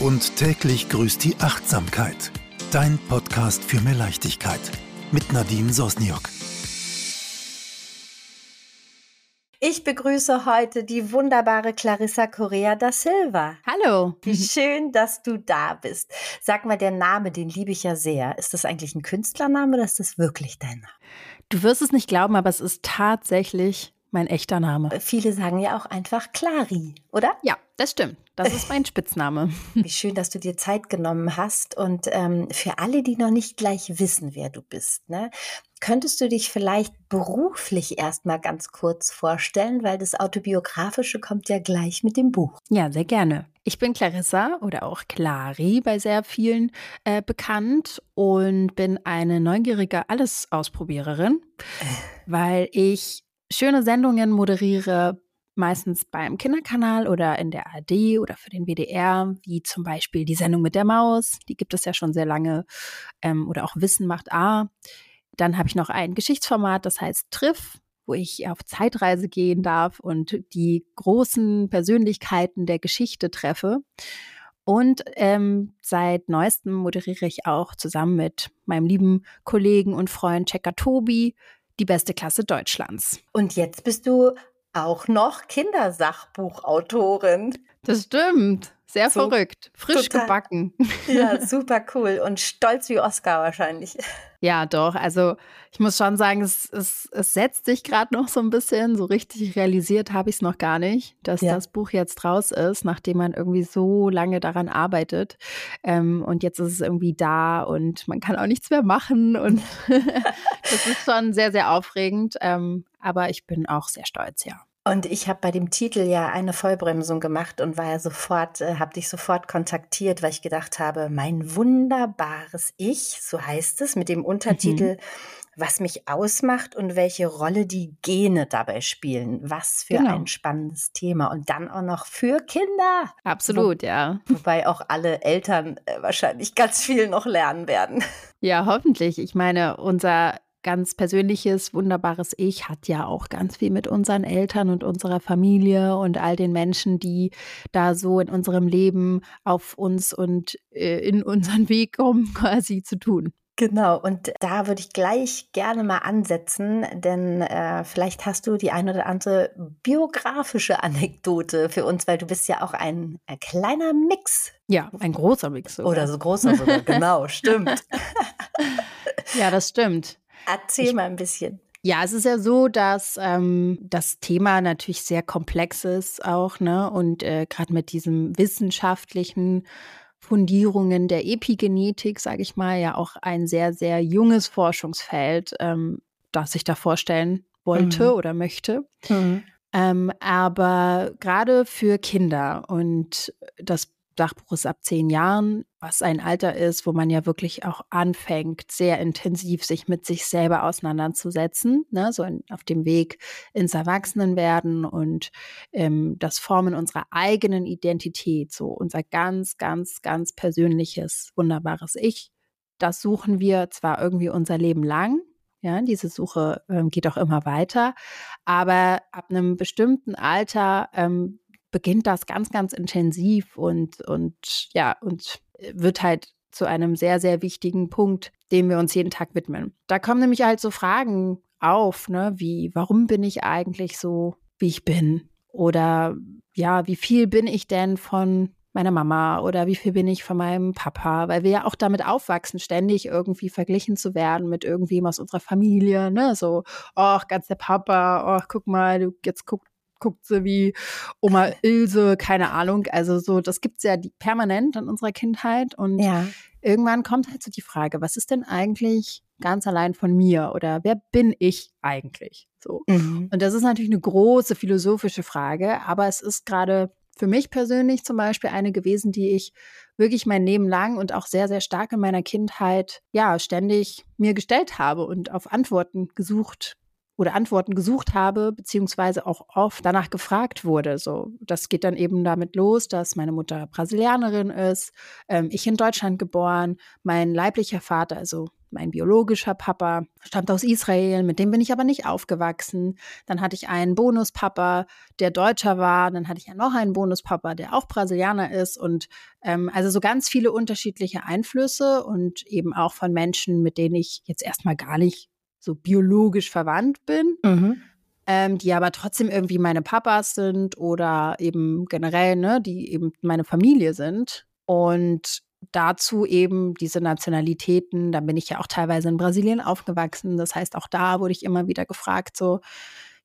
Und täglich grüßt die Achtsamkeit. Dein Podcast für mehr Leichtigkeit. Mit Nadine Sosniok. Ich begrüße heute die wunderbare Clarissa Correa da Silva. Hallo. Wie schön, dass du da bist. Sag mal, der Name, den liebe ich ja sehr. Ist das eigentlich ein Künstlername oder ist das wirklich dein Name? Du wirst es nicht glauben, aber es ist tatsächlich mein echter Name. Viele sagen ja auch einfach Clari, oder? Ja, das stimmt. Das ist mein Spitzname. Wie schön, dass du dir Zeit genommen hast. Und ähm, für alle, die noch nicht gleich wissen, wer du bist, ne, könntest du dich vielleicht beruflich erstmal ganz kurz vorstellen, weil das Autobiografische kommt ja gleich mit dem Buch. Ja, sehr gerne. Ich bin Clarissa oder auch Clari bei sehr vielen äh, bekannt und bin eine neugierige Alles-Ausprobiererin, weil ich schöne Sendungen moderiere, meistens beim Kinderkanal oder in der AD oder für den WDR, wie zum Beispiel die Sendung mit der Maus, die gibt es ja schon sehr lange, ähm, oder auch Wissen macht A. Dann habe ich noch ein Geschichtsformat, das heißt Triff, wo ich auf Zeitreise gehen darf und die großen Persönlichkeiten der Geschichte treffe. Und ähm, seit neuestem moderiere ich auch zusammen mit meinem lieben Kollegen und Freund Checker Tobi die beste Klasse Deutschlands. Und jetzt bist du auch noch Kindersachbuchautorin. Das stimmt. Sehr so, verrückt. Frisch total, gebacken. Ja, super cool. Und stolz wie Oscar wahrscheinlich. Ja, doch. Also ich muss schon sagen, es, es, es setzt sich gerade noch so ein bisschen. So richtig realisiert habe ich es noch gar nicht, dass ja. das Buch jetzt raus ist, nachdem man irgendwie so lange daran arbeitet. Ähm, und jetzt ist es irgendwie da und man kann auch nichts mehr machen. Und das ist schon sehr, sehr aufregend. Ähm, aber ich bin auch sehr stolz, ja. Und ich habe bei dem Titel ja eine Vollbremsung gemacht und war ja sofort, äh, habe dich sofort kontaktiert, weil ich gedacht habe, mein wunderbares Ich, so heißt es, mit dem Untertitel, mhm. was mich ausmacht und welche Rolle die Gene dabei spielen. Was für genau. ein spannendes Thema. Und dann auch noch für Kinder. Absolut, Wo, ja. Wobei auch alle Eltern äh, wahrscheinlich ganz viel noch lernen werden. Ja, hoffentlich. Ich meine, unser ganz persönliches, wunderbares Ich hat ja auch ganz viel mit unseren Eltern und unserer Familie und all den Menschen, die da so in unserem Leben auf uns und äh, in unseren Weg kommen, quasi zu tun. Genau, und da würde ich gleich gerne mal ansetzen, denn äh, vielleicht hast du die ein oder andere biografische Anekdote für uns, weil du bist ja auch ein, ein kleiner Mix. Ja, ein großer Mix. Sogar. Oder so großer sogar, genau, stimmt. ja, das stimmt. Erzähl ich, mal ein bisschen. Ja, es ist ja so, dass ähm, das Thema natürlich sehr komplex ist auch, ne? Und äh, gerade mit diesem wissenschaftlichen Fundierungen der Epigenetik, sage ich mal, ja auch ein sehr, sehr junges Forschungsfeld, ähm, das ich da vorstellen wollte mhm. oder möchte. Mhm. Ähm, aber gerade für Kinder und das Sachbuch ist ab zehn Jahren, was ein Alter ist, wo man ja wirklich auch anfängt, sehr intensiv sich mit sich selber auseinanderzusetzen, ne? so in, auf dem Weg ins Erwachsenenwerden und ähm, das Formen unserer eigenen Identität, so unser ganz, ganz, ganz persönliches, wunderbares Ich. Das suchen wir zwar irgendwie unser Leben lang, ja, diese Suche ähm, geht auch immer weiter, aber ab einem bestimmten Alter ähm, beginnt das ganz, ganz intensiv und, und ja, und wird halt zu einem sehr, sehr wichtigen Punkt, dem wir uns jeden Tag widmen. Da kommen nämlich halt so Fragen auf, ne, wie, warum bin ich eigentlich so, wie ich bin? Oder ja, wie viel bin ich denn von meiner Mama oder wie viel bin ich von meinem Papa, weil wir ja auch damit aufwachsen, ständig irgendwie verglichen zu werden mit irgendwem aus unserer Familie, ne, so, ach, ganz der Papa, ach, guck mal, du, jetzt guck, guckt sie wie Oma Ilse, keine Ahnung. Also so, das gibt es ja die, permanent in unserer Kindheit. Und ja. irgendwann kommt halt so die Frage, was ist denn eigentlich ganz allein von mir oder wer bin ich eigentlich? So. Mhm. Und das ist natürlich eine große philosophische Frage, aber es ist gerade für mich persönlich zum Beispiel eine gewesen, die ich wirklich mein Leben lang und auch sehr, sehr stark in meiner Kindheit, ja, ständig mir gestellt habe und auf Antworten gesucht oder Antworten gesucht habe, beziehungsweise auch oft danach gefragt wurde. So, das geht dann eben damit los, dass meine Mutter Brasilianerin ist, ähm, ich in Deutschland geboren, mein leiblicher Vater, also mein biologischer Papa stammt aus Israel, mit dem bin ich aber nicht aufgewachsen. Dann hatte ich einen Bonuspapa, der Deutscher war. Dann hatte ich ja noch einen Bonuspapa, der auch Brasilianer ist. Und ähm, also so ganz viele unterschiedliche Einflüsse und eben auch von Menschen, mit denen ich jetzt erstmal gar nicht so biologisch verwandt bin. Mhm. Ähm, die aber trotzdem irgendwie meine Papas sind oder eben generell, ne, die eben meine Familie sind. Und dazu eben diese Nationalitäten. Da bin ich ja auch teilweise in Brasilien aufgewachsen. Das heißt, auch da wurde ich immer wieder gefragt, so,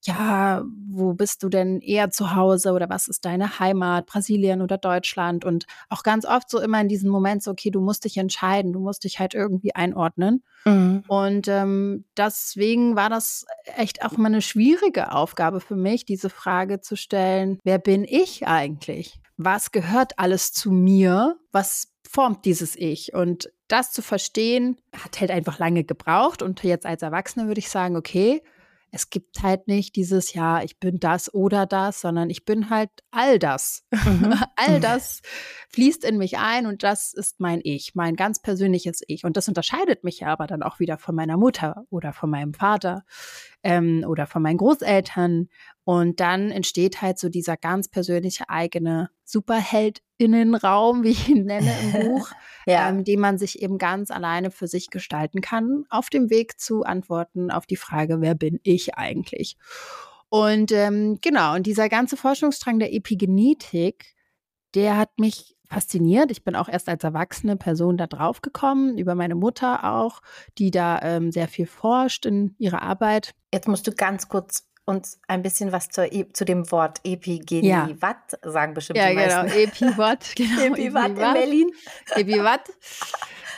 ja, wo bist du denn eher zu Hause oder was ist deine Heimat, Brasilien oder Deutschland? Und auch ganz oft so immer in diesem Moment so, okay, du musst dich entscheiden, du musst dich halt irgendwie einordnen. Mhm. Und ähm, deswegen war das echt auch immer eine schwierige Aufgabe für mich, diese Frage zu stellen, wer bin ich eigentlich? Was gehört alles zu mir? Was formt dieses Ich. Und das zu verstehen, hat halt einfach lange gebraucht. Und jetzt als Erwachsene würde ich sagen, okay, es gibt halt nicht dieses, ja, ich bin das oder das, sondern ich bin halt all das. Mhm. all mhm. das fließt in mich ein und das ist mein Ich, mein ganz persönliches Ich. Und das unterscheidet mich ja aber dann auch wieder von meiner Mutter oder von meinem Vater ähm, oder von meinen Großeltern. Und dann entsteht halt so dieser ganz persönliche eigene Superheldinnenraum, wie ich ihn nenne im Buch, ja. ähm, den man sich eben ganz alleine für sich gestalten kann, auf dem Weg zu Antworten auf die Frage, wer bin ich eigentlich? Und ähm, genau, und dieser ganze Forschungsstrang der Epigenetik, der hat mich fasziniert. Ich bin auch erst als erwachsene Person da drauf gekommen, über meine Mutter auch, die da ähm, sehr viel forscht in ihrer Arbeit. Jetzt musst du ganz kurz uns ein bisschen was zur, e zu dem Wort Epigenie ja. Watt sagen bestimmt ja, die meisten. genau, Epiwatt, genau. Epiwatt in Berlin. Epiwatt.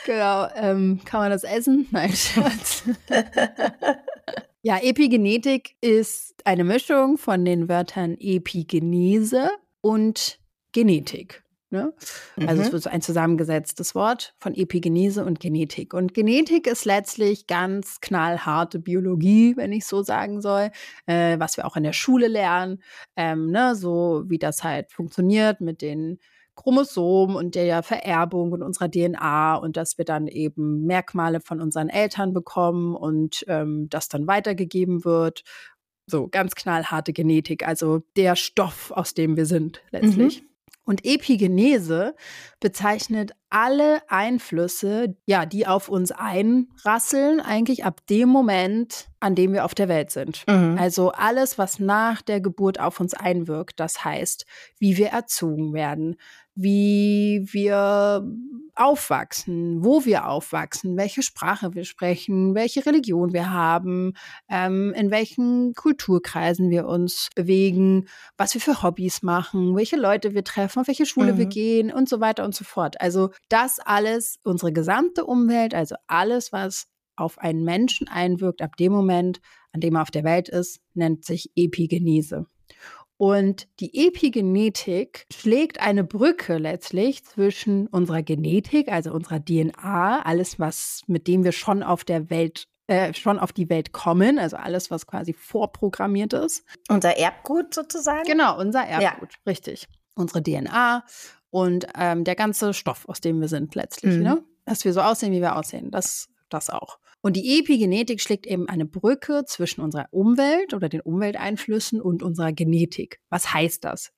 Genau, ähm, kann man das essen? Nein, Scherz. ja, Epigenetik ist eine Mischung von den Wörtern Epigenese und Genetik. Ne? Also es mhm. wird so ein zusammengesetztes Wort von Epigenese und Genetik. Und Genetik ist letztlich ganz knallharte Biologie, wenn ich so sagen soll, äh, was wir auch in der Schule lernen, ähm, ne? so wie das halt funktioniert mit den Chromosomen und der Vererbung und unserer DNA und dass wir dann eben Merkmale von unseren Eltern bekommen und ähm, das dann weitergegeben wird. So ganz knallharte Genetik, also der Stoff, aus dem wir sind letztlich. Mhm. Und Epigenese bezeichnet alle Einflüsse, ja, die auf uns einrasseln, eigentlich ab dem Moment, an dem wir auf der Welt sind. Mhm. Also alles, was nach der Geburt auf uns einwirkt. Das heißt, wie wir erzogen werden, wie wir aufwachsen, wo wir aufwachsen, welche Sprache wir sprechen, welche Religion wir haben, ähm, in welchen Kulturkreisen wir uns bewegen, was wir für Hobbys machen, welche Leute wir treffen, auf welche Schule mhm. wir gehen und so weiter und so fort. Also das alles, unsere gesamte Umwelt, also alles, was auf einen Menschen einwirkt, ab dem Moment, an dem er auf der Welt ist, nennt sich Epigenese. Und die Epigenetik schlägt eine Brücke letztlich zwischen unserer Genetik, also unserer DNA, alles, was mit dem wir schon auf der Welt äh, schon auf die Welt kommen, also alles, was quasi vorprogrammiert ist. Unser Erbgut sozusagen? Genau, unser Erbgut, ja. richtig. Unsere DNA und ähm, der ganze Stoff, aus dem wir sind letztlich, mhm. ne? Dass wir so aussehen, wie wir aussehen, das, das auch. Und die Epigenetik schlägt eben eine Brücke zwischen unserer Umwelt oder den Umwelteinflüssen und unserer Genetik. Was heißt das?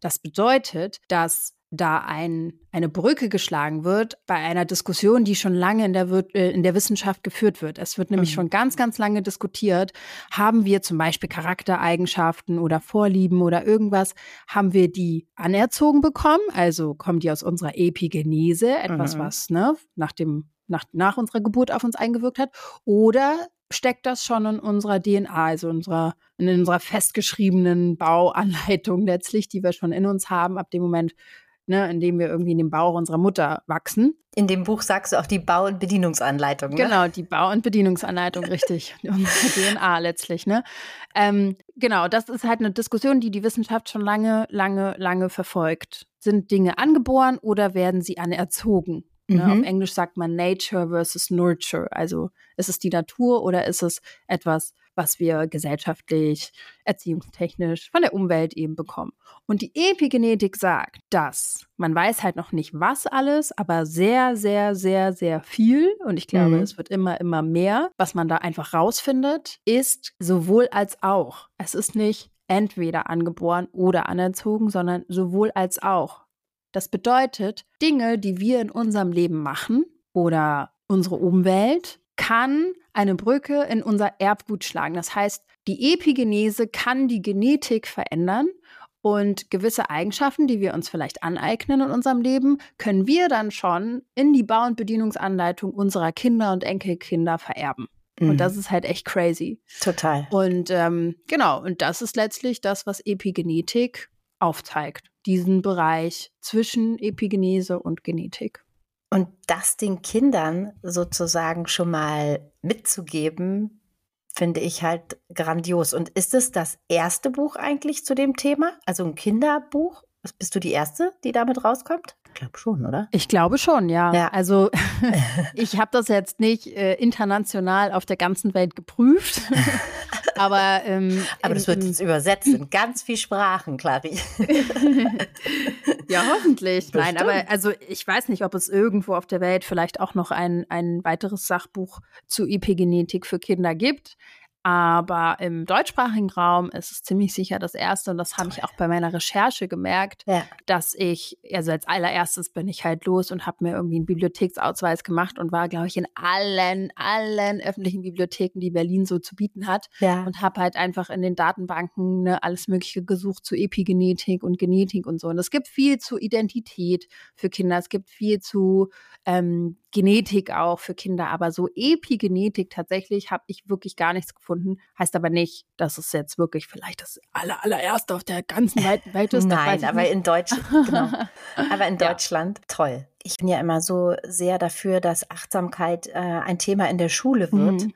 Das bedeutet, dass da ein, eine Brücke geschlagen wird bei einer Diskussion, die schon lange in der, äh, in der Wissenschaft geführt wird. Es wird nämlich mhm. schon ganz, ganz lange diskutiert, haben wir zum Beispiel Charaktereigenschaften oder Vorlieben oder irgendwas, haben wir die anerzogen bekommen, also kommen die aus unserer Epigenese, etwas, mhm. was ne, nach dem nach, nach unserer Geburt auf uns eingewirkt hat? Oder steckt das schon in unserer DNA, also unserer, in unserer festgeschriebenen Bauanleitung letztlich, die wir schon in uns haben, ab dem Moment, ne, in dem wir irgendwie in dem Bauch unserer Mutter wachsen. In dem Buch sagst du auch die Bau- und Bedienungsanleitung. Ne? Genau, die Bau- und Bedienungsanleitung, richtig. Unsere DNA letztlich. Ne? Ähm, genau, das ist halt eine Diskussion, die die Wissenschaft schon lange, lange, lange verfolgt. Sind Dinge angeboren oder werden sie anerzogen? Ne? Auf mhm. Englisch sagt man Nature versus Nurture. Also ist es die Natur oder ist es etwas, was wir gesellschaftlich, erziehungstechnisch von der Umwelt eben bekommen. Und die Epigenetik sagt, dass man weiß halt noch nicht was alles, aber sehr, sehr, sehr, sehr viel. Und ich glaube, mhm. es wird immer, immer mehr. Was man da einfach rausfindet, ist sowohl als auch. Es ist nicht entweder angeboren oder anerzogen, sondern sowohl als auch. Das bedeutet, Dinge, die wir in unserem Leben machen oder unsere Umwelt, kann eine Brücke in unser Erbgut schlagen. Das heißt, die Epigenese kann die Genetik verändern und gewisse Eigenschaften, die wir uns vielleicht aneignen in unserem Leben, können wir dann schon in die Bau- und Bedienungsanleitung unserer Kinder und Enkelkinder vererben. Mhm. Und das ist halt echt crazy. Total. Und ähm, genau, und das ist letztlich das, was Epigenetik aufzeigt diesen Bereich zwischen Epigenese und Genetik. Und das den Kindern sozusagen schon mal mitzugeben, finde ich halt grandios. Und ist es das erste Buch eigentlich zu dem Thema? Also ein Kinderbuch? Bist du die Erste, die damit rauskommt? Ich glaube schon, oder? Ich glaube schon, ja. ja. Also ich habe das jetzt nicht äh, international auf der ganzen Welt geprüft. aber ähm, aber das wird jetzt übersetzt in ganz viel Sprachen, Clary. ja, hoffentlich. Bestimmt. Nein, aber also ich weiß nicht, ob es irgendwo auf der Welt vielleicht auch noch ein, ein weiteres Sachbuch zu Epigenetik für Kinder gibt. Aber im deutschsprachigen Raum ist es ziemlich sicher das erste. Und das habe ich auch bei meiner Recherche gemerkt, ja. dass ich, also als allererstes bin ich halt los und habe mir irgendwie einen Bibliotheksausweis gemacht und war, glaube ich, in allen, allen öffentlichen Bibliotheken, die Berlin so zu bieten hat. Ja. Und habe halt einfach in den Datenbanken ne, alles Mögliche gesucht zu Epigenetik und Genetik und so. Und es gibt viel zu Identität für Kinder. Es gibt viel zu ähm, Genetik auch für Kinder, aber so Epigenetik tatsächlich habe ich wirklich gar nichts gefunden. Heißt aber nicht, dass es jetzt wirklich vielleicht das aller, allererste auf der ganzen weiten Welt ist. Nein, aber in Deutschland, genau. aber in Deutschland, ja. toll. Ich bin ja immer so sehr dafür, dass Achtsamkeit äh, ein Thema in der Schule wird mhm.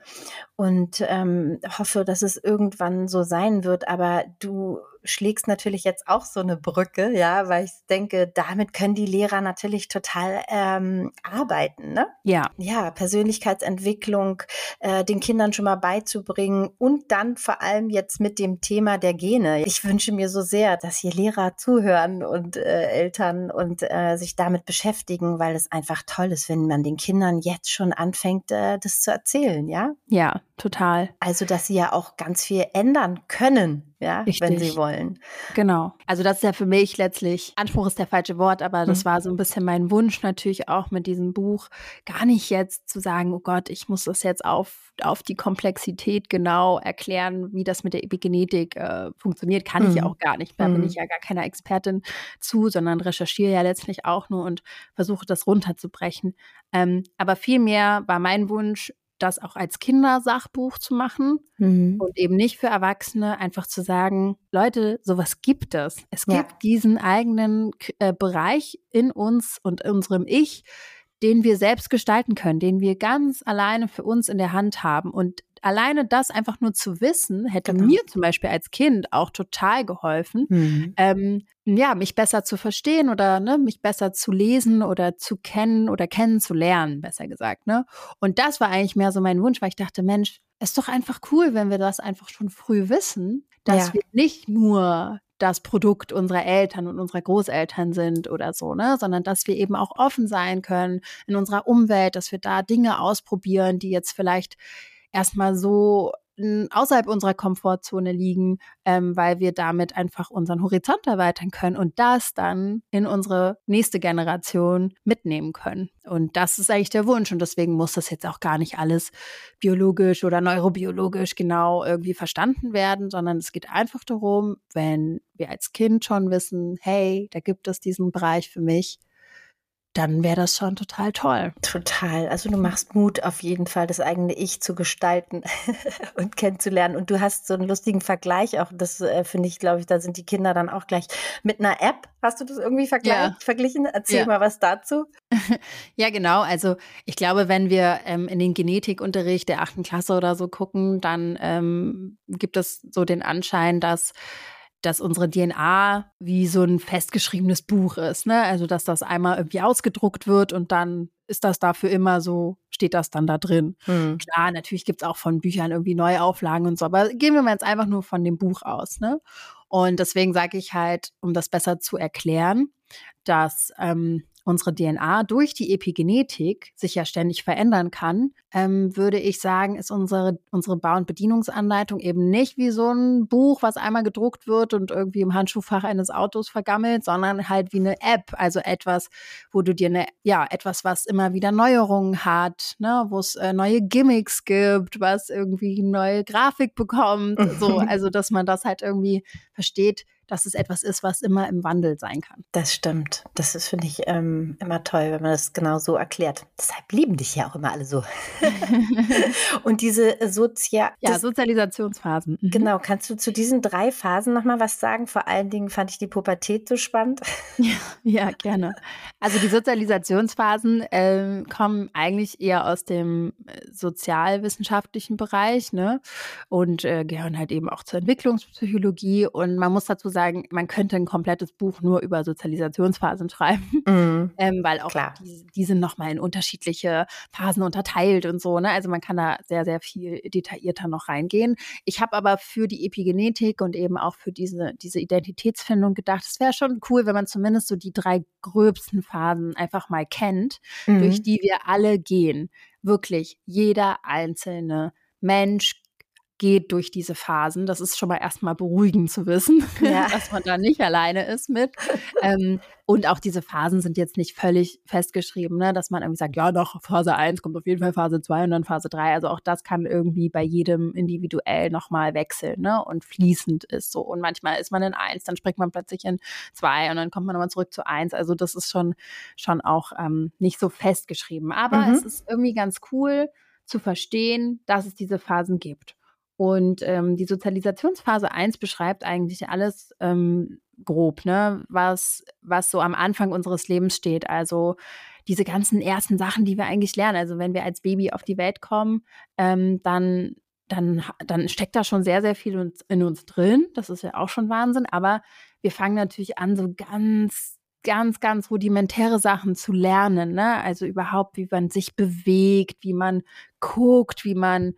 und ähm, hoffe, dass es irgendwann so sein wird. Aber du schlägst natürlich jetzt auch so eine Brücke, ja, weil ich denke, damit können die Lehrer natürlich total ähm, arbeiten, ne? Ja. Ja, Persönlichkeitsentwicklung äh, den Kindern schon mal beizubringen und dann vor allem jetzt mit dem Thema der Gene. Ich wünsche mir so sehr, dass hier Lehrer zuhören und äh, Eltern und äh, sich damit beschäftigen, weil es einfach toll ist, wenn man den Kindern jetzt schon anfängt, äh, das zu erzählen, ja? Ja, total. Also, dass sie ja auch ganz viel ändern können, ja, Richtig. wenn sie wollen. Genau. Also das ist ja für mich letztlich, Anspruch ist der falsche Wort, aber das mhm. war so ein bisschen mein Wunsch natürlich auch mit diesem Buch, gar nicht jetzt zu sagen, oh Gott, ich muss das jetzt auf, auf die Komplexität genau erklären, wie das mit der Epigenetik äh, funktioniert, kann mhm. ich ja mhm. auch gar nicht. Da mhm. bin ich ja gar keine Expertin zu, sondern recherchiere ja letztlich auch nur und versuche das runterzubrechen. Ähm, aber vielmehr war mein Wunsch, das auch als Kindersachbuch zu machen mhm. und eben nicht für Erwachsene einfach zu sagen, Leute, sowas gibt es. Es ja. gibt diesen eigenen äh, Bereich in uns und unserem Ich, den wir selbst gestalten können, den wir ganz alleine für uns in der Hand haben. Und alleine das einfach nur zu wissen, hätte genau. mir zum Beispiel als Kind auch total geholfen, mhm. ähm, ja, mich besser zu verstehen oder ne, mich besser zu lesen oder zu kennen oder kennenzulernen, besser gesagt. Ne? Und das war eigentlich mehr so mein Wunsch, weil ich dachte, Mensch, ist doch einfach cool, wenn wir das einfach schon früh wissen, dass ja. wir nicht nur das Produkt unserer Eltern und unserer Großeltern sind oder so, ne, sondern dass wir eben auch offen sein können in unserer Umwelt, dass wir da Dinge ausprobieren, die jetzt vielleicht erstmal so außerhalb unserer Komfortzone liegen, ähm, weil wir damit einfach unseren Horizont erweitern können und das dann in unsere nächste Generation mitnehmen können. Und das ist eigentlich der Wunsch und deswegen muss das jetzt auch gar nicht alles biologisch oder neurobiologisch genau irgendwie verstanden werden, sondern es geht einfach darum, wenn wir als Kind schon wissen, hey, da gibt es diesen Bereich für mich, dann wäre das schon total toll. Total. Also du machst Mut auf jeden Fall, das eigene Ich zu gestalten und kennenzulernen. Und du hast so einen lustigen Vergleich auch. Das äh, finde ich, glaube ich, da sind die Kinder dann auch gleich mit einer App. Hast du das irgendwie ja. verglichen? Erzähl ja. mal was dazu. ja, genau. Also ich glaube, wenn wir ähm, in den Genetikunterricht der achten Klasse oder so gucken, dann ähm, gibt es so den Anschein, dass dass unsere DNA wie so ein festgeschriebenes Buch ist, ne? Also dass das einmal irgendwie ausgedruckt wird und dann ist das dafür immer so, steht das dann da drin. Mhm. Klar, natürlich gibt es auch von Büchern irgendwie Neuauflagen und so, aber gehen wir mal jetzt einfach nur von dem Buch aus. Ne? Und deswegen sage ich halt, um das besser zu erklären, dass ähm, unsere DNA durch die Epigenetik sich ja ständig verändern kann, ähm, würde ich sagen, ist unsere, unsere Bau- und Bedienungsanleitung eben nicht wie so ein Buch, was einmal gedruckt wird und irgendwie im Handschuhfach eines Autos vergammelt, sondern halt wie eine App, also etwas, wo du dir eine, ja, etwas, was immer wieder Neuerungen hat, ne, wo es äh, neue Gimmicks gibt, was irgendwie neue Grafik bekommt, so, also dass man das halt irgendwie versteht, dass es etwas ist, was immer im Wandel sein kann. Das stimmt. Das ist, finde ich, ähm, immer toll, wenn man das genau so erklärt. Deshalb lieben dich ja auch immer alle so. und diese Sozia ja, Sozialisationsphasen. Mhm. Genau, kannst du zu diesen drei Phasen nochmal was sagen? Vor allen Dingen fand ich die Pubertät so spannend. Ja, ja gerne. Also die Sozialisationsphasen äh, kommen eigentlich eher aus dem äh, sozialwissenschaftlichen Bereich ne? und äh, gehören halt eben auch zur Entwicklungspsychologie. Und man muss dazu sagen, man könnte ein komplettes Buch nur über Sozialisationsphasen schreiben, mhm. ähm, weil auch Klar. die, die sind nochmal in unterschiedliche Phasen unterteilt und so. Ne? Also man kann da sehr, sehr viel detaillierter noch reingehen. Ich habe aber für die Epigenetik und eben auch für diese, diese Identitätsfindung gedacht, es wäre schon cool, wenn man zumindest so die drei gröbsten Phasen einfach mal kennt, mhm. durch die wir alle gehen. Wirklich jeder einzelne Mensch geht durch diese Phasen. Das ist schon mal erstmal beruhigend zu wissen, ja. dass man da nicht alleine ist mit. ähm, und auch diese Phasen sind jetzt nicht völlig festgeschrieben, ne? dass man irgendwie sagt, ja, doch, Phase 1 kommt auf jeden Fall Phase 2 und dann Phase 3. Also auch das kann irgendwie bei jedem individuell nochmal wechseln ne? und fließend ist so. Und manchmal ist man in 1, dann springt man plötzlich in 2 und dann kommt man nochmal zurück zu 1. Also das ist schon, schon auch ähm, nicht so festgeschrieben. Aber mhm. es ist irgendwie ganz cool zu verstehen, dass es diese Phasen gibt. Und ähm, die Sozialisationsphase 1 beschreibt eigentlich alles ähm, grob, ne, was, was so am Anfang unseres Lebens steht. Also diese ganzen ersten Sachen, die wir eigentlich lernen. Also wenn wir als Baby auf die Welt kommen, ähm, dann, dann, dann steckt da schon sehr, sehr viel in uns drin. Das ist ja auch schon Wahnsinn. Aber wir fangen natürlich an, so ganz ganz, ganz rudimentäre Sachen zu lernen. Ne? Also überhaupt, wie man sich bewegt, wie man guckt, wie man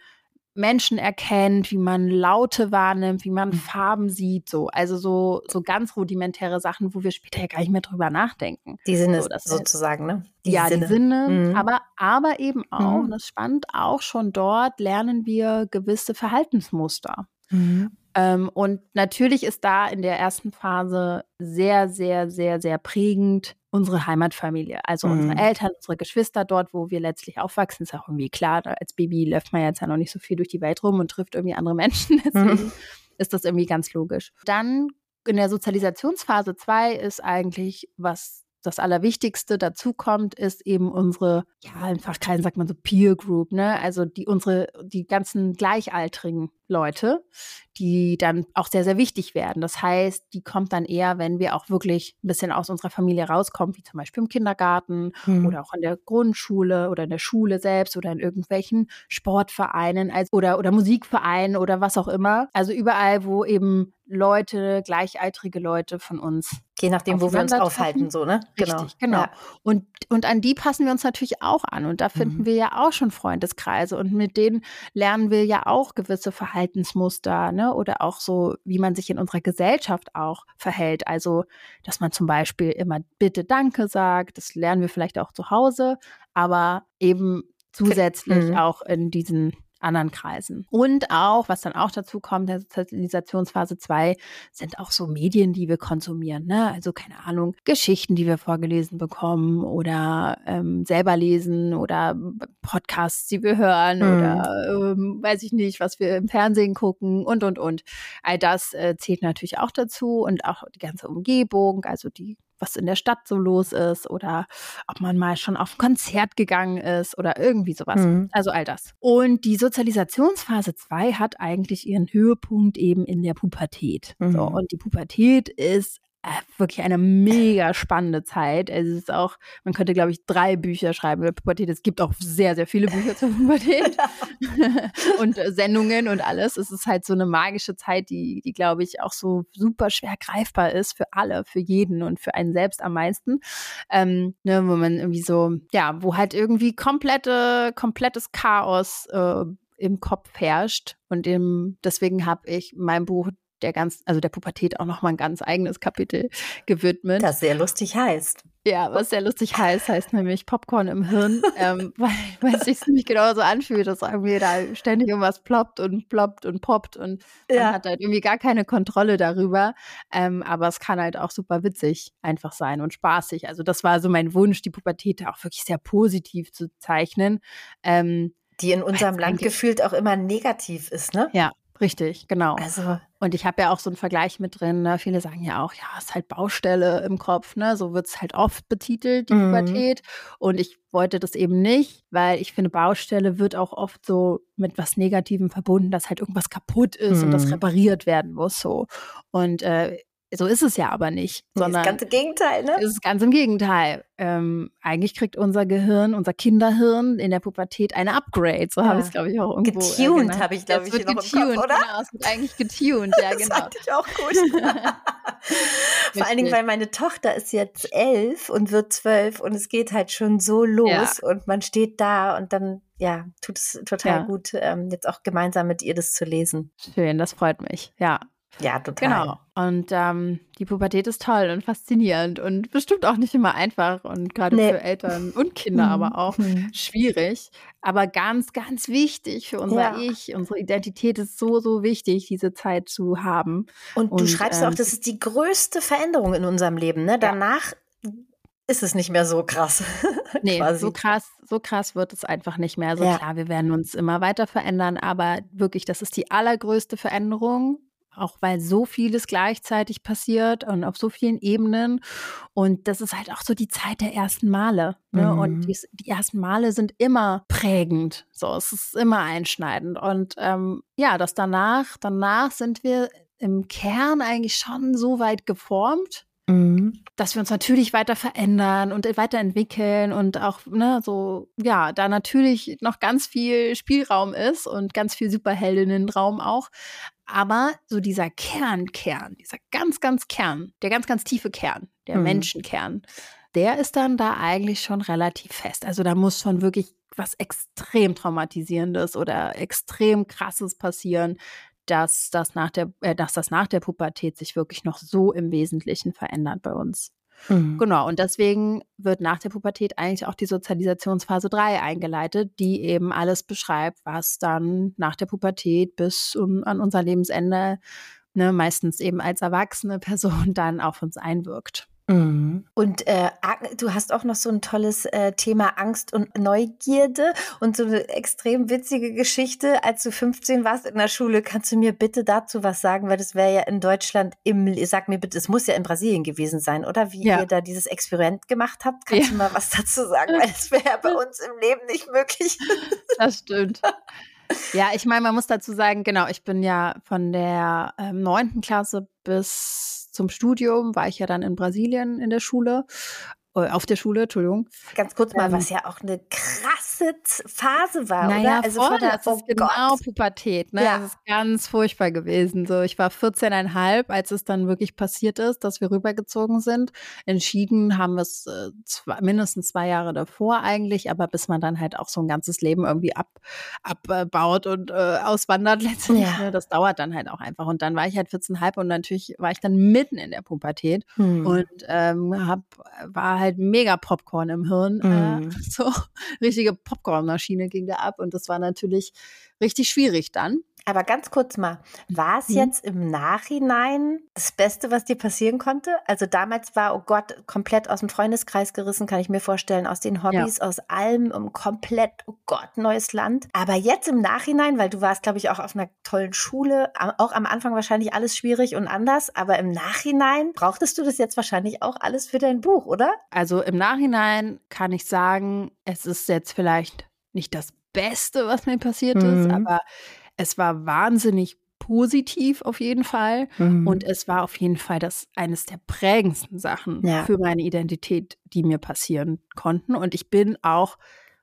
Menschen erkennt, wie man Laute wahrnimmt, wie man mhm. Farben sieht, so. Also so, so ganz rudimentäre Sachen, wo wir später ja gar nicht mehr drüber nachdenken. Die Sinne so, sozusagen, ne? Die ja, Sinne. die Sinne, mhm. aber, aber eben auch, mhm. das ist spannend, auch schon dort lernen wir gewisse Verhaltensmuster. Mhm. Ähm, und natürlich ist da in der ersten Phase sehr, sehr, sehr, sehr prägend unsere Heimatfamilie. Also mhm. unsere Eltern, unsere Geschwister dort, wo wir letztlich aufwachsen. Ist auch irgendwie klar, als Baby läuft man jetzt ja noch nicht so viel durch die Welt rum und trifft irgendwie andere Menschen. Deswegen mhm. ist das irgendwie ganz logisch. Dann in der Sozialisationsphase 2 ist eigentlich was das Allerwichtigste dazu kommt, ist eben unsere, ja, einfach kein, sagt man so Peer Group, ne? Also die unsere, die ganzen gleichaltrigen Leute, die dann auch sehr, sehr wichtig werden. Das heißt, die kommt dann eher, wenn wir auch wirklich ein bisschen aus unserer Familie rauskommen, wie zum Beispiel im Kindergarten mhm. oder auch in der Grundschule oder in der Schule selbst oder in irgendwelchen Sportvereinen als, oder, oder Musikvereinen oder was auch immer. Also überall, wo eben Leute, gleichaltrige Leute von uns. Je nachdem, wo wir uns aufhalten, so, ne? Genau. Richtig, genau. Ja. Und, und an die passen wir uns natürlich auch an. Und da finden mhm. wir ja auch schon Freundeskreise. Und mit denen lernen wir ja auch gewisse Verhaltensmuster, ne? Oder auch so, wie man sich in unserer Gesellschaft auch verhält. Also, dass man zum Beispiel immer bitte Danke sagt. Das lernen wir vielleicht auch zu Hause, aber eben zusätzlich mhm. auch in diesen anderen Kreisen. Und auch, was dann auch dazu kommt, der Sozialisationsphase 2, sind auch so Medien, die wir konsumieren. Ne? Also keine Ahnung, Geschichten, die wir vorgelesen bekommen oder ähm, selber lesen oder Podcasts, die wir hören mhm. oder ähm, weiß ich nicht, was wir im Fernsehen gucken und, und, und. All das äh, zählt natürlich auch dazu und auch die ganze Umgebung, also die was in der Stadt so los ist oder ob man mal schon auf ein Konzert gegangen ist oder irgendwie sowas. Mhm. Also all das. Und die Sozialisationsphase 2 hat eigentlich ihren Höhepunkt eben in der Pubertät. Mhm. So, und die Pubertät ist wirklich eine mega spannende Zeit. Es ist auch, man könnte, glaube ich, drei Bücher schreiben über Pubertät. Es gibt auch sehr, sehr viele Bücher zur Pubertät und äh, Sendungen und alles. Es ist halt so eine magische Zeit, die, die glaube ich, auch so super schwer greifbar ist für alle, für jeden und für einen selbst am meisten. Ähm, ne, wo man irgendwie so, ja, wo halt irgendwie komplette, komplettes Chaos äh, im Kopf herrscht. Und im, deswegen habe ich mein Buch der ganz, also der Pubertät auch nochmal ein ganz eigenes Kapitel gewidmet. Das sehr lustig heißt. Ja, was sehr lustig heißt, heißt nämlich Popcorn im Hirn, ähm, weil, weil es sich nämlich genauso anfühlt, dass irgendwie da ständig irgendwas ploppt und ploppt und poppt und ja. man hat halt irgendwie gar keine Kontrolle darüber. Ähm, aber es kann halt auch super witzig einfach sein und spaßig. Also das war so mein Wunsch, die Pubertät auch wirklich sehr positiv zu zeichnen. Ähm, die in unserem Land gefühlt auch immer negativ ist, ne? Ja, Richtig, genau. Also, und ich habe ja auch so einen Vergleich mit drin. Ne? Viele sagen ja auch, ja, es ist halt Baustelle im Kopf, ne? So wird es halt oft betitelt, die mhm. Pubertät. Und ich wollte das eben nicht, weil ich finde, Baustelle wird auch oft so mit was Negativem verbunden, dass halt irgendwas kaputt ist mhm. und das mhm. repariert werden muss. So. Und äh, so ist es ja aber nicht. Sondern das ganze Gegenteil, ne? Ist ganz im Gegenteil. Ähm, eigentlich kriegt unser Gehirn, unser Kinderhirn in der Pubertät eine Upgrade. So ja. habe ich es, glaube ich, auch irgendwo. Getuned äh, habe ich, glaube ich, wird noch getuned, im Kopf, oder? Genau, es wird eigentlich getuned, ja, genau. Das fand ich auch gut. Vor allen Dingen, weil meine Tochter ist jetzt elf und wird zwölf und es geht halt schon so los ja. und man steht da und dann ja, tut es total ja. gut, ähm, jetzt auch gemeinsam mit ihr das zu lesen. Schön, das freut mich. Ja, ja, total. Genau. Und ähm, die Pubertät ist toll und faszinierend und bestimmt auch nicht immer einfach und gerade nee. für Eltern und Kinder aber auch mhm. schwierig. Aber ganz, ganz wichtig für unser ja. Ich, unsere Identität ist so, so wichtig, diese Zeit zu haben. Und, und du schreibst ähm, auch, das ist die größte Veränderung in unserem Leben. Ne? Danach ja. ist es nicht mehr so krass. nee, so krass, so krass wird es einfach nicht mehr. So ja. klar, wir werden uns immer weiter verändern, aber wirklich, das ist die allergrößte Veränderung auch weil so vieles gleichzeitig passiert und auf so vielen Ebenen. Und das ist halt auch so die Zeit der ersten Male. Ne? Mhm. Und die, die, ersten Male sind immer prägend. So, es ist immer einschneidend. Und ähm, ja, das danach, danach sind wir im Kern eigentlich schon so weit geformt, mhm. dass wir uns natürlich weiter verändern und weiterentwickeln und auch, ne, so, ja, da natürlich noch ganz viel Spielraum ist und ganz viel Superheldinnenraum auch. Aber so dieser Kernkern, dieser ganz, ganz Kern, der ganz, ganz tiefe Kern, der mhm. Menschenkern, der ist dann da eigentlich schon relativ fest. Also da muss schon wirklich was extrem traumatisierendes oder extrem krasses passieren, dass das nach der, äh, dass das nach der Pubertät sich wirklich noch so im Wesentlichen verändert bei uns. Mhm. Genau, und deswegen wird nach der Pubertät eigentlich auch die Sozialisationsphase 3 eingeleitet, die eben alles beschreibt, was dann nach der Pubertät bis um, an unser Lebensende, ne, meistens eben als erwachsene Person, dann auf uns einwirkt. Mhm. Und äh, du hast auch noch so ein tolles äh, Thema Angst und Neugierde und so eine extrem witzige Geschichte. Als du 15 warst in der Schule, kannst du mir bitte dazu was sagen? Weil das wäre ja in Deutschland im, sag mir bitte, es muss ja in Brasilien gewesen sein, oder? Wie ja. ihr da dieses Experiment gemacht habt. Kannst ja. du mal was dazu sagen? Weil es wäre bei uns im Leben nicht möglich. Das stimmt. Ja, ich meine, man muss dazu sagen, genau, ich bin ja von der ähm, neunten ähm, Klasse bis zum Studium war ich ja dann in Brasilien in der Schule auf der Schule, Entschuldigung. Ganz kurz mal, ähm, was ja auch eine krasse Phase war, naja, oder? Also voll, das oh ist genau Pubertät, ne? Ja. Das ist ganz furchtbar gewesen. So, ich war 14,5, als es dann wirklich passiert ist, dass wir rübergezogen sind. Entschieden haben wir es äh, zwei, mindestens zwei Jahre davor eigentlich, aber bis man dann halt auch so ein ganzes Leben irgendwie ab, abbaut und äh, auswandert letztendlich, ja. ne? das dauert dann halt auch einfach. Und dann war ich halt 14,5 und natürlich war ich dann mitten in der Pubertät hm. und ähm, hab, war halt mega Popcorn im Hirn. Mm. Äh, so richtige Popcornmaschine ging da ab und das war natürlich richtig schwierig dann. Aber ganz kurz mal, war es mhm. jetzt im Nachhinein das Beste, was dir passieren konnte? Also damals war, oh Gott, komplett aus dem Freundeskreis gerissen, kann ich mir vorstellen, aus den Hobbys, ja. aus allem, um komplett, oh Gott, neues Land. Aber jetzt im Nachhinein, weil du warst, glaube ich, auch auf einer tollen Schule, auch am Anfang wahrscheinlich alles schwierig und anders, aber im Nachhinein brauchtest du das jetzt wahrscheinlich auch alles für dein Buch, oder? Also im Nachhinein kann ich sagen, es ist jetzt vielleicht nicht das Beste, was mir passiert mhm. ist, aber es war wahnsinnig positiv auf jeden Fall. Mhm. Und es war auf jeden Fall das eines der prägendsten Sachen ja. für meine Identität, die mir passieren konnten. Und ich bin auch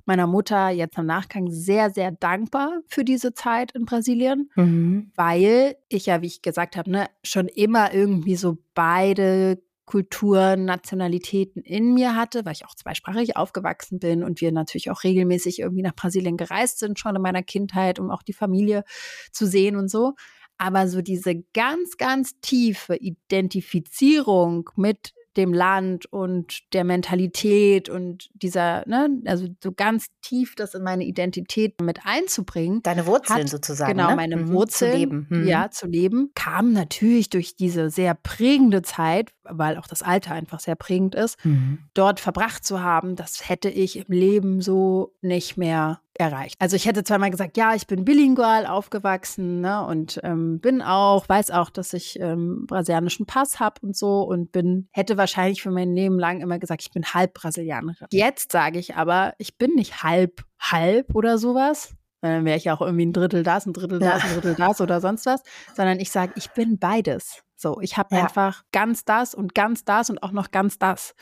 meiner Mutter jetzt im Nachgang sehr, sehr dankbar für diese Zeit in Brasilien, mhm. weil ich ja, wie ich gesagt habe, ne, schon immer irgendwie so beide Kulturen, Nationalitäten in mir hatte, weil ich auch zweisprachig aufgewachsen bin und wir natürlich auch regelmäßig irgendwie nach Brasilien gereist sind, schon in meiner Kindheit, um auch die Familie zu sehen und so. Aber so diese ganz, ganz tiefe Identifizierung mit dem Land und der Mentalität und dieser, ne, also so ganz tief das in meine Identität mit einzubringen. Deine Wurzeln hat, sozusagen. Genau, ne? meine mhm, Wurzeln. Zu leben. Mhm. Ja, zu leben. Kam natürlich durch diese sehr prägende Zeit, weil auch das Alter einfach sehr prägend ist, mhm. dort verbracht zu haben. Das hätte ich im Leben so nicht mehr erreicht. Also ich hätte zweimal gesagt, ja, ich bin bilingual aufgewachsen ne, und ähm, bin auch, weiß auch, dass ich ähm, brasilianischen Pass habe und so und bin, hätte wahrscheinlich für mein Leben lang immer gesagt, ich bin halb Brasilianerin. Jetzt sage ich aber, ich bin nicht halb, halb oder sowas. Dann wäre ich auch irgendwie ein Drittel das, ein Drittel das, ja. ein Drittel das oder sonst was, sondern ich sage, ich bin beides. So, ich habe ja. einfach ganz das und ganz das und auch noch ganz das.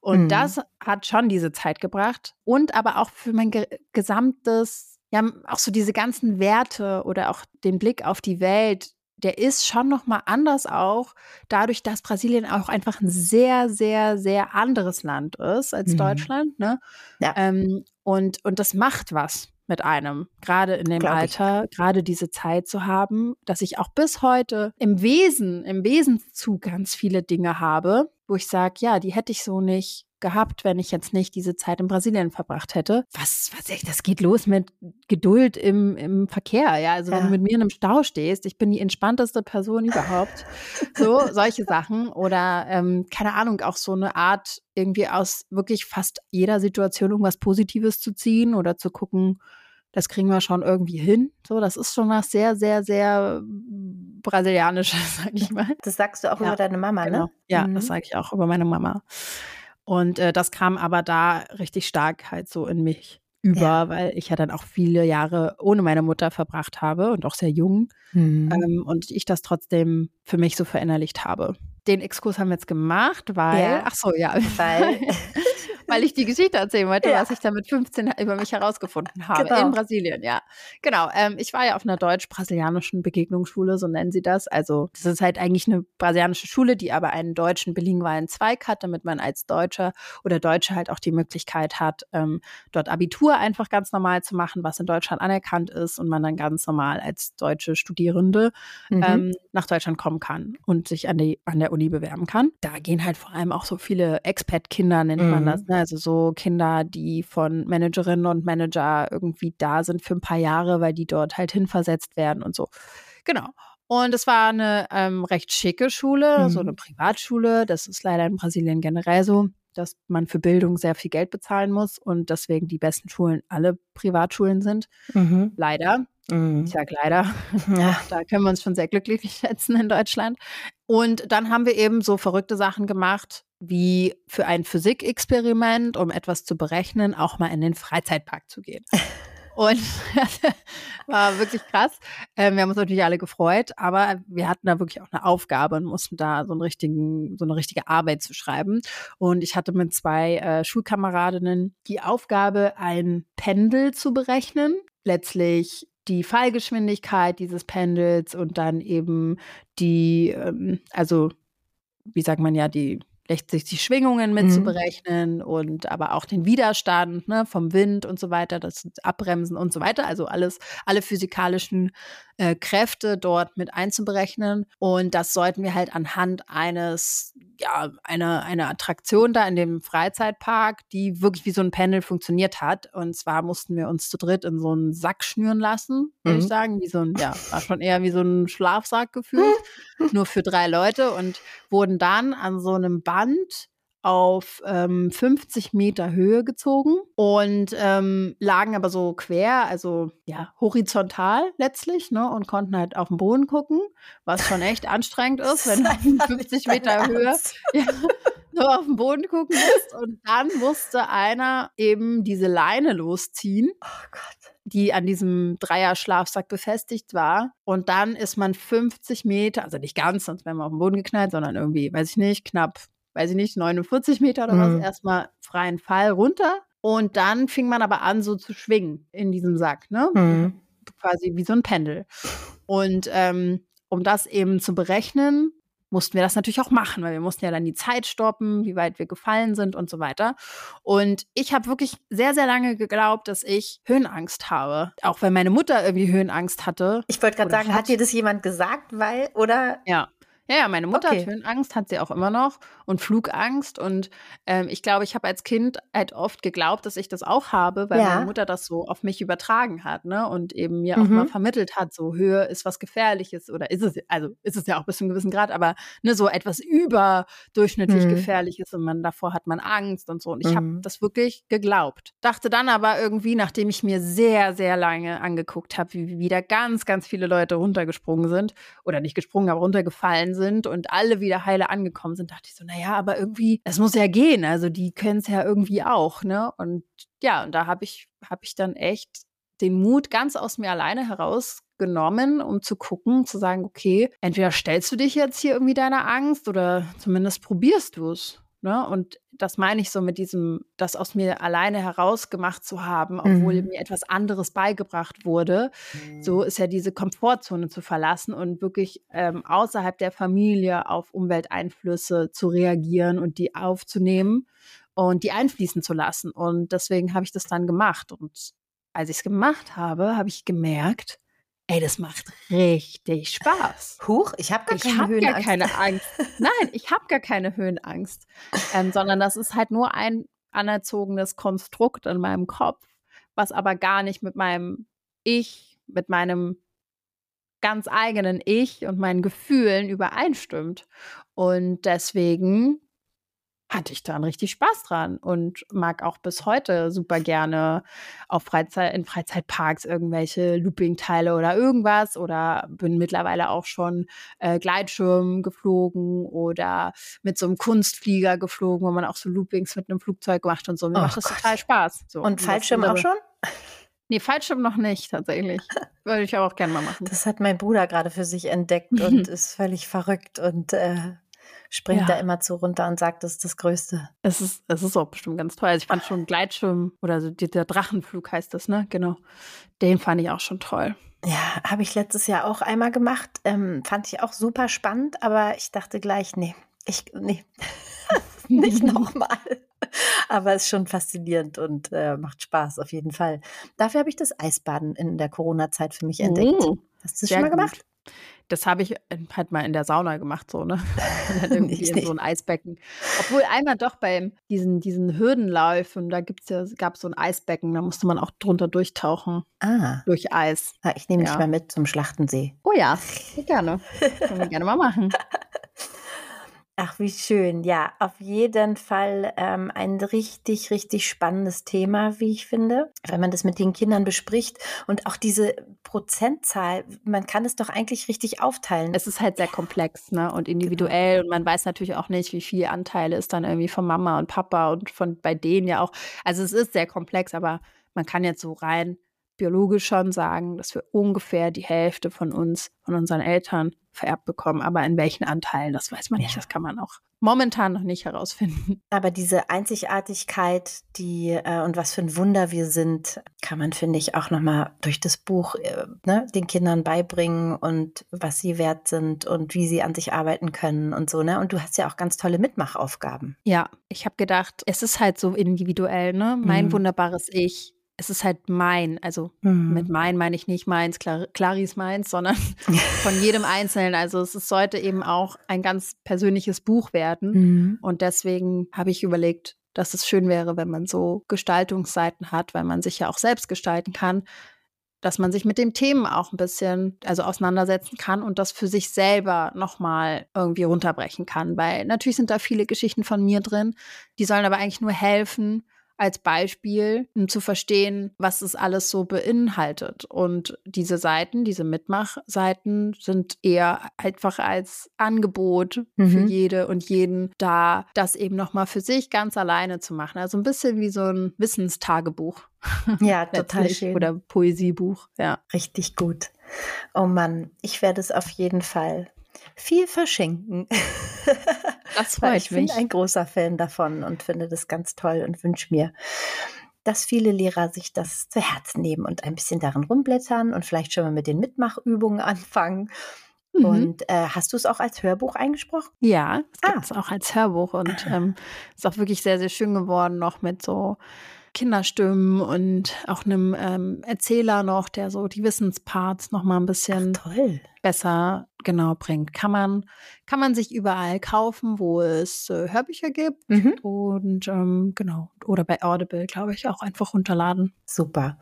Und mhm. das hat schon diese Zeit gebracht und aber auch für mein ge gesamtes, ja, auch so diese ganzen Werte oder auch den Blick auf die Welt, der ist schon noch mal anders auch, dadurch, dass Brasilien auch einfach ein sehr, sehr, sehr anderes Land ist als mhm. Deutschland. Ne? Ja. Ähm, und, und das macht was mit einem, gerade in dem Glaub Alter, gerade diese Zeit zu haben, dass ich auch bis heute im Wesen, im Wesenzug ganz viele Dinge habe, wo ich sage, ja, die hätte ich so nicht gehabt, wenn ich jetzt nicht diese Zeit in Brasilien verbracht hätte. Was, was echt, das geht los mit Geduld im, im Verkehr. Ja, also ja. wenn du mit mir in einem Stau stehst, ich bin die entspannteste Person überhaupt. so, solche Sachen. Oder, ähm, keine Ahnung, auch so eine Art, irgendwie aus wirklich fast jeder Situation irgendwas Positives zu ziehen oder zu gucken, das kriegen wir schon irgendwie hin. So, das ist schon was sehr, sehr, sehr brasilianisches, sag ich mal. Das sagst du auch ja, über deine Mama, genau. ne? Ja, mhm. das sage ich auch über meine Mama. Und äh, das kam aber da richtig stark halt so in mich über, ja. weil ich ja dann auch viele Jahre ohne meine Mutter verbracht habe und auch sehr jung. Mhm. Ähm, und ich das trotzdem für mich so verinnerlicht habe. Den Exkurs haben wir jetzt gemacht, weil, ja. ach so, ja, weil weil ich die Geschichte erzählen wollte, ja. was ich da mit 15 über mich herausgefunden habe genau. in Brasilien, ja. Genau, ähm, ich war ja auf einer deutsch-brasilianischen Begegnungsschule, so nennen sie das. Also das ist halt eigentlich eine brasilianische Schule, die aber einen deutschen bilingualen Zweig hat, damit man als Deutscher oder Deutsche halt auch die Möglichkeit hat, ähm, dort Abitur einfach ganz normal zu machen, was in Deutschland anerkannt ist und man dann ganz normal als deutsche Studierende mhm. ähm, nach Deutschland kommen kann und sich an, die, an der Uni bewerben kann. Da gehen halt vor allem auch so viele Expat-Kinder, nennt mhm. man das, ne? Also so Kinder, die von Managerinnen und Manager irgendwie da sind für ein paar Jahre, weil die dort halt hinversetzt werden und so. Genau. Und es war eine ähm, recht schicke Schule, mhm. so eine Privatschule. Das ist leider in Brasilien generell so, dass man für Bildung sehr viel Geld bezahlen muss und deswegen die besten Schulen alle Privatschulen sind. Mhm. Leider. Mhm. Ich sage leider. Ja. Da können wir uns schon sehr glücklich schätzen in Deutschland. Und dann haben wir eben so verrückte Sachen gemacht, wie für ein Physikexperiment, um etwas zu berechnen, auch mal in den Freizeitpark zu gehen. Und war wirklich krass. Ähm, wir haben uns natürlich alle gefreut, aber wir hatten da wirklich auch eine Aufgabe und mussten da so, einen richtigen, so eine richtige Arbeit zu schreiben. Und ich hatte mit zwei äh, Schulkameradinnen die Aufgabe, ein Pendel zu berechnen. Letztlich die Fallgeschwindigkeit dieses Pendels und dann eben die, ähm, also wie sagt man ja, die sich die Schwingungen mit mhm. zu berechnen und aber auch den Widerstand ne, vom Wind und so weiter, das Abbremsen und so weiter. Also alles, alle physikalischen äh, Kräfte dort mit einzuberechnen. Und das sollten wir halt anhand eines, ja, einer, einer Attraktion da in dem Freizeitpark, die wirklich wie so ein Pendel funktioniert hat. Und zwar mussten wir uns zu dritt in so einen Sack schnüren lassen, würde mhm. ich sagen. Wie so ein, ja, war schon eher wie so ein Schlafsack gefühlt. nur für drei Leute und wurden dann an so einem Band auf ähm, 50 Meter Höhe gezogen und ähm, lagen aber so quer, also ja, horizontal letztlich, ne, und konnten halt auf den Boden gucken, was schon echt anstrengend ist, wenn du 50 Meter Höhe. Ja, nur auf den Boden gucken musst. Und dann musste einer eben diese Leine losziehen. Oh Gott. Die an diesem Dreier-Schlafsack befestigt war. Und dann ist man 50 Meter, also nicht ganz, sonst wären wir auf den Boden geknallt, sondern irgendwie, weiß ich nicht, knapp, weiß ich nicht, 49 Meter oder mhm. was, erstmal freien Fall runter. Und dann fing man aber an, so zu schwingen in diesem Sack, ne? Mhm. Quasi wie so ein Pendel. Und ähm, um das eben zu berechnen, mussten wir das natürlich auch machen, weil wir mussten ja dann die Zeit stoppen, wie weit wir gefallen sind und so weiter. Und ich habe wirklich sehr, sehr lange geglaubt, dass ich Höhenangst habe. Auch wenn meine Mutter irgendwie Höhenangst hatte. Ich wollte gerade sagen, hat dir das jemand gesagt, weil, oder? Ja. Ja, ja, meine Mutter okay. hat Höhenangst, hat sie auch immer noch und Flugangst. Und ähm, ich glaube, ich habe als Kind halt oft geglaubt, dass ich das auch habe, weil ja. meine Mutter das so auf mich übertragen hat, ne? Und eben mir mhm. auch mal vermittelt hat, so Höhe ist was Gefährliches oder ist es, also ist es ja auch bis zu einem gewissen Grad, aber ne, so etwas überdurchschnittlich mhm. Gefährliches und man davor hat man Angst und so. Und ich mhm. habe das wirklich geglaubt. Dachte dann aber irgendwie, nachdem ich mir sehr, sehr lange angeguckt habe, wie wieder ganz, ganz viele Leute runtergesprungen sind oder nicht gesprungen, aber runtergefallen sind und alle wieder heile angekommen sind, dachte ich so, naja, aber irgendwie, es muss ja gehen. Also die können es ja irgendwie auch, ne? Und ja, und da habe ich, habe ich dann echt den Mut ganz aus mir alleine herausgenommen, um zu gucken, zu sagen, okay, entweder stellst du dich jetzt hier irgendwie deiner Angst oder zumindest probierst du es. Ne? Und das meine ich so mit diesem, das aus mir alleine herausgemacht zu haben, obwohl mhm. mir etwas anderes beigebracht wurde. So ist ja diese Komfortzone zu verlassen und wirklich ähm, außerhalb der Familie auf Umwelteinflüsse zu reagieren und die aufzunehmen und die einfließen zu lassen. Und deswegen habe ich das dann gemacht. Und als ich es gemacht habe, habe ich gemerkt, Ey, das macht richtig Spaß. Huch, ich habe gar, keine, hab gar keine Angst. Nein, ich habe gar keine Höhenangst, ähm, sondern das ist halt nur ein anerzogenes Konstrukt in meinem Kopf, was aber gar nicht mit meinem Ich, mit meinem ganz eigenen Ich und meinen Gefühlen übereinstimmt. Und deswegen hatte ich dann richtig Spaß dran und mag auch bis heute super gerne auf Freizeit, in Freizeitparks irgendwelche Looping-Teile oder irgendwas oder bin mittlerweile auch schon äh, Gleitschirm geflogen oder mit so einem Kunstflieger geflogen, wo man auch so Loopings mit einem Flugzeug macht und so. Mir oh macht das Gott. total Spaß. So, und Fallschirm auch schon? Nee, Fallschirm noch nicht, tatsächlich. Würde ich auch gerne mal machen. Das hat mein Bruder gerade für sich entdeckt und ist völlig verrückt und äh, springt ja. da immer zu runter und sagt, das ist das Größte. Es ist, es ist auch bestimmt ganz toll. Also ich fand schon Gleitschirm oder so, der Drachenflug heißt das, ne? Genau. Den fand ich auch schon toll. Ja, habe ich letztes Jahr auch einmal gemacht. Ähm, fand ich auch super spannend, aber ich dachte gleich, nee, ich, nee, nicht nochmal. Aber es ist schon faszinierend und äh, macht Spaß auf jeden Fall. Dafür habe ich das Eisbaden in der Corona-Zeit für mich entdeckt. Oh, Hast du das schon mal gemacht? Das habe ich halt mal in der Sauna gemacht, so, ne? irgendwie in so ein Eisbecken. Obwohl einmal doch bei diesen, diesen Hürdenläufen, da gibt's ja, gab es so ein Eisbecken, da musste man auch drunter durchtauchen. Ah. Durch Eis. Ah, ich nehme ja. dich mal mit zum Schlachtensee. Oh ja, gerne. Können wir gerne mal machen. Ach, wie schön. Ja, auf jeden Fall ähm, ein richtig, richtig spannendes Thema, wie ich finde, wenn man das mit den Kindern bespricht. Und auch diese Prozentzahl, man kann es doch eigentlich richtig aufteilen. Es ist halt sehr komplex ne? und individuell. Genau. Und man weiß natürlich auch nicht, wie viel Anteile ist dann irgendwie von Mama und Papa und von bei denen ja auch. Also es ist sehr komplex, aber man kann jetzt so rein biologisch schon sagen, dass wir ungefähr die Hälfte von uns, von unseren Eltern vererbt bekommen. Aber in welchen Anteilen, das weiß man ja. nicht. Das kann man auch momentan noch nicht herausfinden. Aber diese Einzigartigkeit, die äh, und was für ein Wunder wir sind, kann man, finde ich, auch nochmal durch das Buch äh, ne, den Kindern beibringen und was sie wert sind und wie sie an sich arbeiten können und so. Ne? Und du hast ja auch ganz tolle Mitmachaufgaben. Ja, ich habe gedacht, es ist halt so individuell, ne? Mein mhm. wunderbares Ich es ist halt mein, also mhm. mit mein meine ich nicht meins, Clar Claris meins, sondern von jedem Einzelnen. Also es, es, sollte eben auch ein ganz persönliches Buch werden. Mhm. Und deswegen habe ich überlegt, dass es schön wäre, wenn man so Gestaltungsseiten hat, weil man sich ja auch selbst gestalten kann, dass man sich mit dem Themen auch ein bisschen also auseinandersetzen kann und das für sich selber nochmal irgendwie runterbrechen kann. Weil natürlich sind da viele Geschichten von mir drin, die sollen aber eigentlich nur helfen, als Beispiel, um zu verstehen, was es alles so beinhaltet. Und diese Seiten, diese Mitmachseiten sind eher einfach als Angebot mhm. für jede und jeden da, das eben nochmal für sich ganz alleine zu machen. Also ein bisschen wie so ein Wissenstagebuch. Ja, total schön. Oder Poesiebuch, ja. Richtig gut. Oh Mann, ich werde es auf jeden Fall viel verschenken. Das freut ich mich. Ich bin ein großer Fan davon und finde das ganz toll und wünsche mir, dass viele Lehrer sich das zu Herzen nehmen und ein bisschen darin rumblättern und vielleicht schon mal mit den Mitmachübungen anfangen. Mhm. Und äh, hast du es auch als Hörbuch eingesprochen? Ja, es gibt es ah. auch als Hörbuch und ähm, ist auch wirklich sehr, sehr schön geworden, noch mit so Kinderstimmen und auch einem ähm, Erzähler noch, der so die Wissensparts noch mal ein bisschen Ach, besser genau bringt. Kann man, kann man sich überall kaufen, wo es äh, Hörbücher gibt mhm. und ähm, genau oder bei Audible, glaube ich, auch einfach runterladen. Super.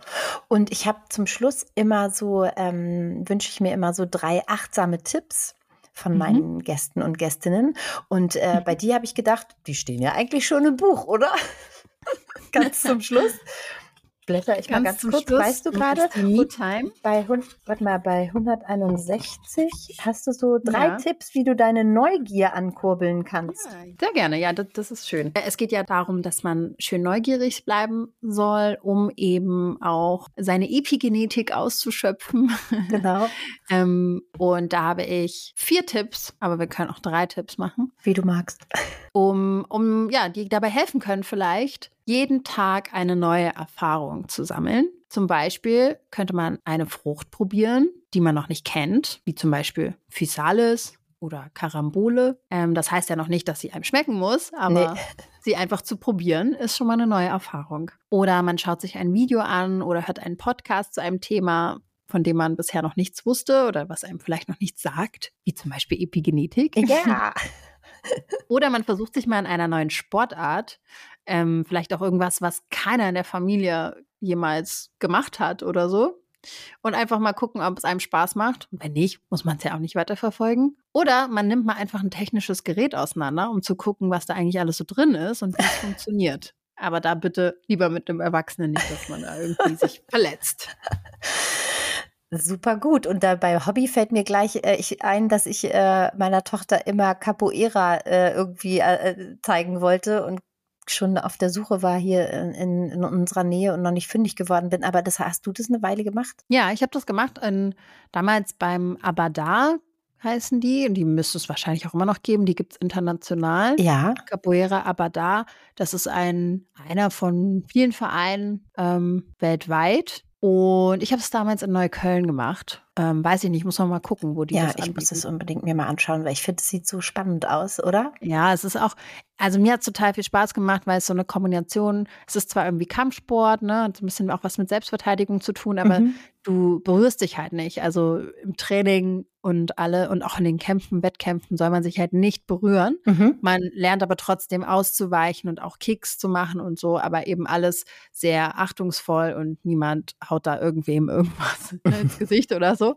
Und ich habe zum Schluss immer so ähm, wünsche ich mir immer so drei achtsame Tipps von mhm. meinen Gästen und Gästinnen. Und äh, bei mhm. dir habe ich gedacht, die stehen ja eigentlich schon im Buch, oder? Ganz zum Schluss. Blätter ich ganz mal ganz kurz. Schluss, weißt du gerade, bei, warte mal, bei 161 hast du so drei ja. Tipps, wie du deine Neugier ankurbeln kannst. Ja, sehr gerne, ja, das, das, ist schön. Es geht ja darum, dass man schön neugierig bleiben soll, um eben auch seine Epigenetik auszuschöpfen. Genau. ähm, und da habe ich vier Tipps, aber wir können auch drei Tipps machen. Wie du magst. Um, um ja, die dabei helfen können, vielleicht jeden Tag eine neue Erfahrung zu sammeln. Zum Beispiel könnte man eine Frucht probieren, die man noch nicht kennt, wie zum Beispiel Physalis oder Karambole. Ähm, das heißt ja noch nicht, dass sie einem schmecken muss, aber nee. sie einfach zu probieren, ist schon mal eine neue Erfahrung. Oder man schaut sich ein Video an oder hört einen Podcast zu einem Thema, von dem man bisher noch nichts wusste oder was einem vielleicht noch nichts sagt, wie zum Beispiel Epigenetik. Ja. Oder man versucht sich mal in einer neuen Sportart, ähm, vielleicht auch irgendwas, was keiner in der Familie jemals gemacht hat oder so. Und einfach mal gucken, ob es einem Spaß macht. Und wenn nicht, muss man es ja auch nicht weiterverfolgen. Oder man nimmt mal einfach ein technisches Gerät auseinander, um zu gucken, was da eigentlich alles so drin ist und wie es funktioniert. Aber da bitte lieber mit einem Erwachsenen nicht, dass man da irgendwie sich verletzt. Super gut. Und da bei Hobby fällt mir gleich äh, ich, ein, dass ich äh, meiner Tochter immer Capoeira äh, irgendwie äh, zeigen wollte und schon auf der Suche war hier in, in, unserer Nähe und noch nicht fündig geworden bin. Aber das hast du das eine Weile gemacht? Ja, ich habe das gemacht in, damals beim Abadar heißen die und die müsste es wahrscheinlich auch immer noch geben. Die gibt es international. Ja. Capoeira Abadar, das ist ein einer von vielen Vereinen ähm, weltweit und ich habe es damals in Neukölln gemacht. Ähm, weiß ich nicht, muss man mal gucken, wo die ja, das Ja, ich muss es unbedingt mir mal anschauen, weil ich finde, es sieht so spannend aus, oder? Ja, es ist auch, also mir hat es total viel Spaß gemacht, weil es so eine Kombination, es ist zwar irgendwie Kampfsport, ne, hat ein bisschen auch was mit Selbstverteidigung zu tun, aber mhm. du berührst dich halt nicht. Also im Training und alle und auch in den Kämpfen, Wettkämpfen soll man sich halt nicht berühren. Mhm. Man lernt aber trotzdem auszuweichen und auch Kicks zu machen und so, aber eben alles sehr achtungsvoll und niemand haut da irgendwem irgendwas ins Gesicht oder so.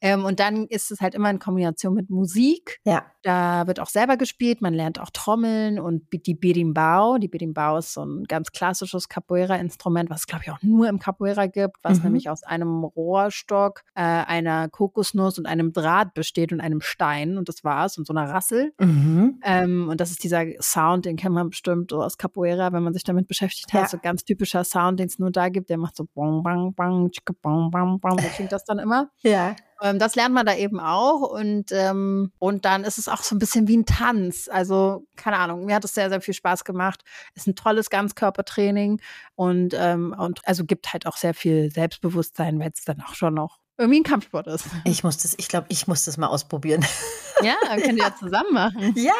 Ähm, und dann ist es halt immer in Kombination mit Musik. Ja. Da wird auch selber gespielt, man lernt auch Trommeln und die Berimbau. Die Berimbau ist so ein ganz klassisches Capoeira-Instrument, was es, glaube ich, auch nur im Capoeira gibt, was mhm. nämlich aus einem Rohrstock, äh, einer Kokosnuss und einem Draht besteht und einem Stein. Und das war's. Und so einer Rassel. Mhm. Ähm, und das ist dieser Sound, den kennt man bestimmt so aus Capoeira, wenn man sich damit beschäftigt hat. Ja. So ganz typischer Sound, den es nur da gibt. Der macht so bong, bang, bang, tschicke, bong, bang, bang. So klingt das dann immer. Ja. Ähm, das lernt man da eben auch und, ähm, und dann ist es auch so ein bisschen wie ein Tanz. Also, keine Ahnung, mir hat es sehr, sehr viel Spaß gemacht. Ist ein tolles Ganzkörpertraining und, ähm, und also gibt halt auch sehr viel Selbstbewusstsein, weil es dann auch schon noch irgendwie ein Kampfsport ist. Ich muss das, ich glaube, ich muss das mal ausprobieren. Ja, können wir ja zusammen machen. Ja,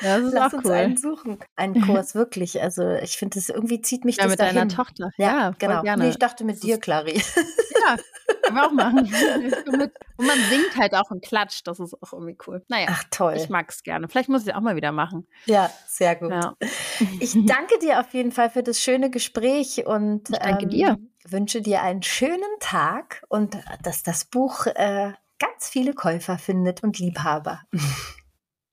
das ist Lass auch uns cool. einen suchen. Einen Kurs, wirklich. Also ich finde, das irgendwie zieht mich ja, das mit dahin. deiner Tochter. Ja, ja genau. Gerne. Nee, ich dachte mit das dir, Clary. Ja, können wir auch machen. Und man singt halt auch und klatscht. Das ist auch irgendwie cool. Naja, Ach, toll. ich mag es gerne. Vielleicht muss ich es auch mal wieder machen. Ja, sehr gut. Ja. Ich danke dir auf jeden Fall für das schöne Gespräch und ich danke ähm, dir. wünsche dir einen schönen Tag und dass das Buch äh, ganz viele Käufer findet und Liebhaber.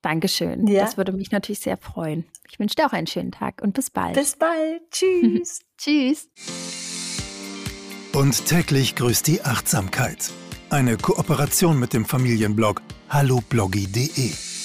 Dankeschön. Ja. Das würde mich natürlich sehr freuen. Ich wünsche dir auch einen schönen Tag und bis bald. Bis bald. Tschüss. Tschüss. Und täglich grüßt die Achtsamkeit. Eine Kooperation mit dem Familienblog hallobloggy.de.